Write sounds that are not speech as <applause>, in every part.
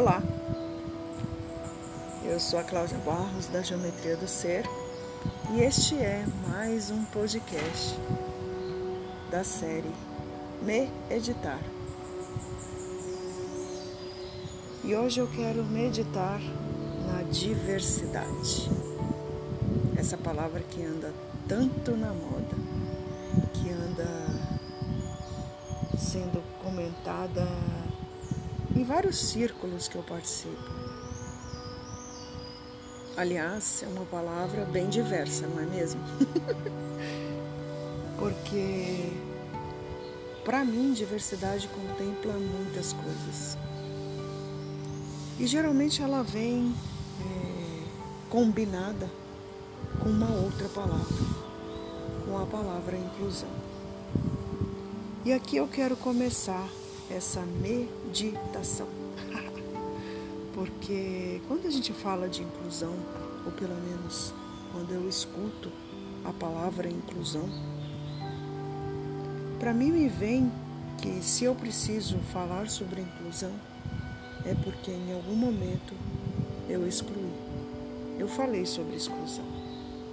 Olá, eu sou a Cláudia Barros da Geometria do Ser e este é mais um podcast da série Me Editar. E hoje eu quero meditar na diversidade. Essa palavra que anda tanto na moda, que anda sendo comentada em vários círculos que eu participo. Aliás, é uma palavra bem diversa, não é mesmo? <laughs> Porque, para mim, diversidade contempla muitas coisas. E geralmente ela vem é, combinada com uma outra palavra, com a palavra inclusão. E aqui eu quero começar essa meditação. <laughs> Porque quando a gente fala de inclusão, ou pelo menos quando eu escuto a palavra inclusão, para mim me vem que se eu preciso falar sobre inclusão, é porque em algum momento eu excluí. Eu falei sobre exclusão.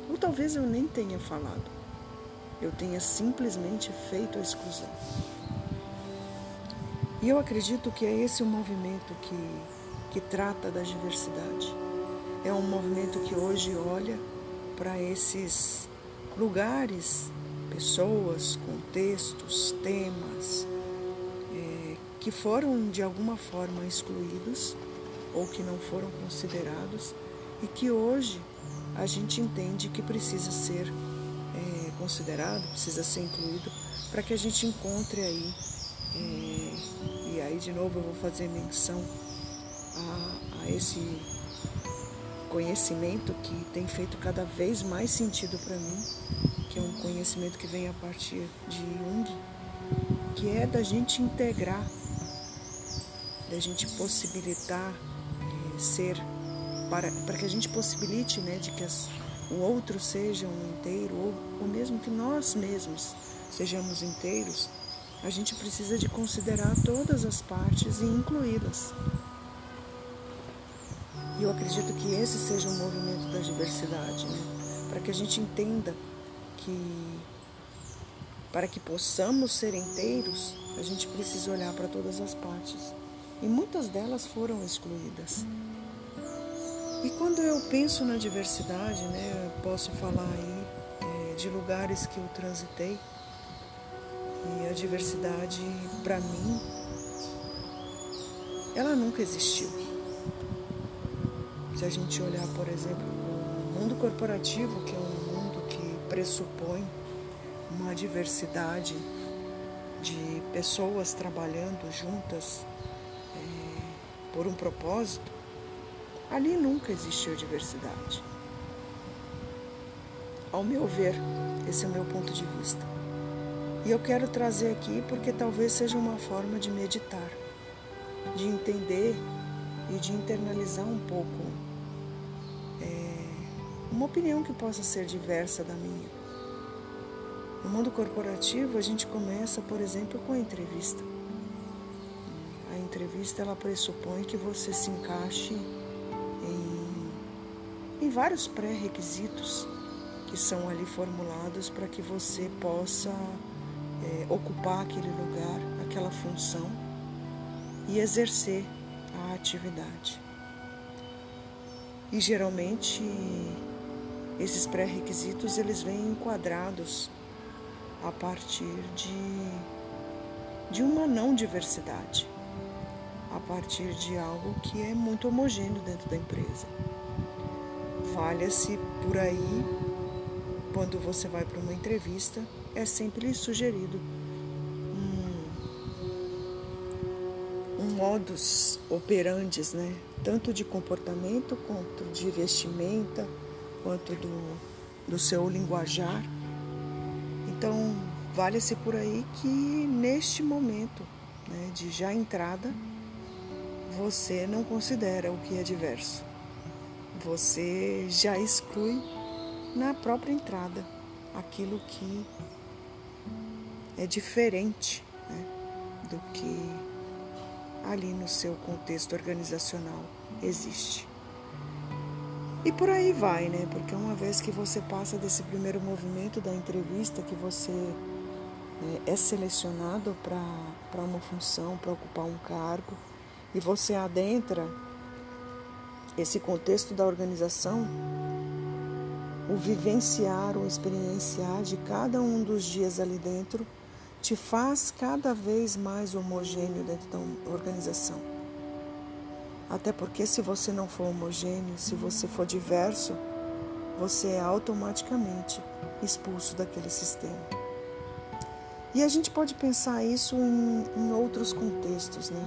Ou talvez eu nem tenha falado. Eu tenha simplesmente feito a exclusão. E eu acredito que é esse o movimento que, que trata da diversidade. É um movimento que hoje olha para esses lugares, pessoas, contextos, temas é, que foram de alguma forma excluídos ou que não foram considerados e que hoje a gente entende que precisa ser é, considerado, precisa ser incluído para que a gente encontre aí é, e aí de novo eu vou fazer menção a, a esse conhecimento que tem feito cada vez mais sentido para mim, que é um conhecimento que vem a partir de Jung, que é da gente integrar, da gente possibilitar é, ser, para, para que a gente possibilite né, de que as, o outro seja um inteiro, ou, ou mesmo que nós mesmos sejamos inteiros, a gente precisa de considerar todas as partes e incluí-las. E eu acredito que esse seja o movimento da diversidade, né? para que a gente entenda que para que possamos ser inteiros, a gente precisa olhar para todas as partes. E muitas delas foram excluídas. E quando eu penso na diversidade, né, eu posso falar aí é, de lugares que eu transitei e a diversidade, para mim, ela nunca existiu. Se a gente olhar, por exemplo, o mundo corporativo, que é um mundo que pressupõe uma diversidade de pessoas trabalhando juntas é, por um propósito, ali nunca existiu diversidade. Ao meu ver, esse é o meu ponto de vista. E eu quero trazer aqui porque talvez seja uma forma de meditar, de entender e de internalizar um pouco é, uma opinião que possa ser diversa da minha. No mundo corporativo, a gente começa, por exemplo, com a entrevista. A entrevista ela pressupõe que você se encaixe em, em vários pré-requisitos que são ali formulados para que você possa é, ocupar aquele lugar, aquela função e exercer a atividade. E geralmente esses pré-requisitos eles vêm enquadrados a partir de, de uma não diversidade, a partir de algo que é muito homogêneo dentro da empresa. Valha-se por aí quando você vai para uma entrevista é sempre sugerido um, um modus operandes, né? tanto de comportamento quanto de vestimenta, quanto do, do seu linguajar. Então, vale-se por aí que neste momento né, de já entrada, você não considera o que é diverso. Você já exclui na própria entrada aquilo que é diferente né, do que ali no seu contexto organizacional existe. E por aí vai, né? Porque uma vez que você passa desse primeiro movimento da entrevista, que você é, é selecionado para uma função, para ocupar um cargo, e você adentra esse contexto da organização, o vivenciar, o experienciar de cada um dos dias ali dentro te faz cada vez mais homogêneo dentro da organização. Até porque se você não for homogêneo, se você for diverso, você é automaticamente expulso daquele sistema. E a gente pode pensar isso em, em outros contextos, né?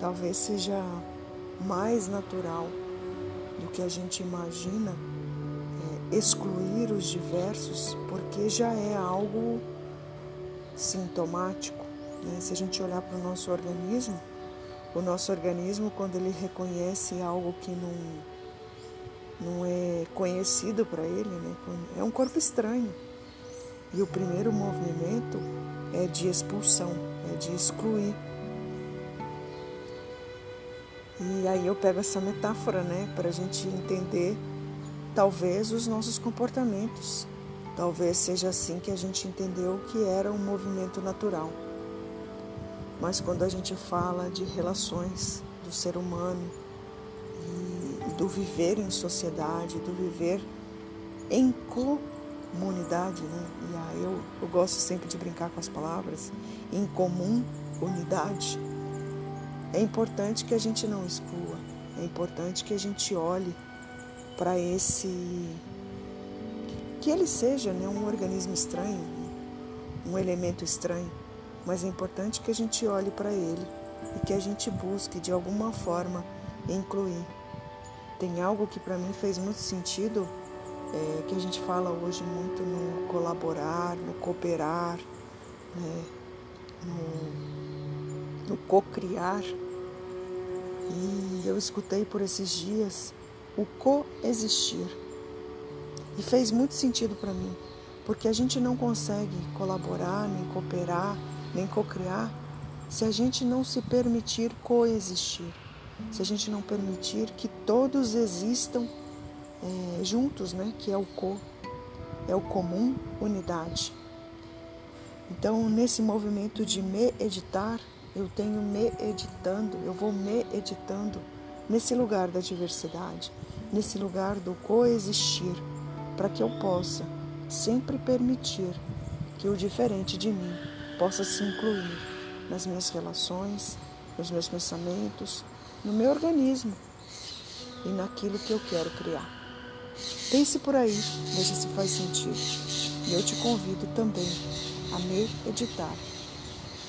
Talvez seja mais natural do que a gente imagina é, excluir os diversos, porque já é algo sintomático. Né? Se a gente olhar para o nosso organismo, o nosso organismo, quando ele reconhece algo que não, não é conhecido para ele, né? é um corpo estranho. E o primeiro movimento é de expulsão, é de excluir. E aí eu pego essa metáfora, né, para a gente entender talvez os nossos comportamentos. Talvez seja assim que a gente entendeu que era um movimento natural. Mas quando a gente fala de relações do ser humano e do viver em sociedade, do viver em comunidade, né? E aí eu, eu gosto sempre de brincar com as palavras, em comum unidade. É importante que a gente não exclua, é importante que a gente olhe para esse que ele seja né, um organismo estranho, um elemento estranho, mas é importante que a gente olhe para ele e que a gente busque de alguma forma incluir. Tem algo que para mim fez muito sentido, é, que a gente fala hoje muito no colaborar, no cooperar, né, no, no co-criar. E eu escutei por esses dias o coexistir e fez muito sentido para mim, porque a gente não consegue colaborar, nem cooperar, nem cocriar se a gente não se permitir coexistir, se a gente não permitir que todos existam é, juntos, né? Que é o co, é o comum, unidade. Então, nesse movimento de me editar, eu tenho me editando, eu vou me editando nesse lugar da diversidade, nesse lugar do coexistir para que eu possa sempre permitir que o diferente de mim possa se incluir nas minhas relações, nos meus pensamentos, no meu organismo e naquilo que eu quero criar. Pense por aí, veja se faz sentido. E eu te convido também a me editar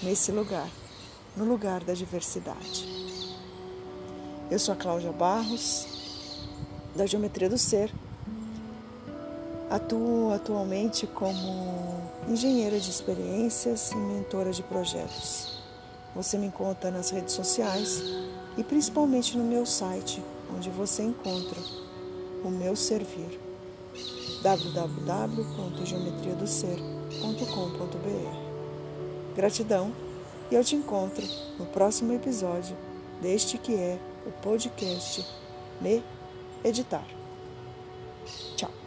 nesse lugar, no lugar da diversidade. Eu sou a Cláudia Barros, da Geometria do Ser Atuo atualmente como engenheira de experiências e mentora de projetos. Você me encontra nas redes sociais e principalmente no meu site, onde você encontra o meu servir www.geometriadoser.com.br. Gratidão e eu te encontro no próximo episódio deste que é o podcast Me Editar. Tchau.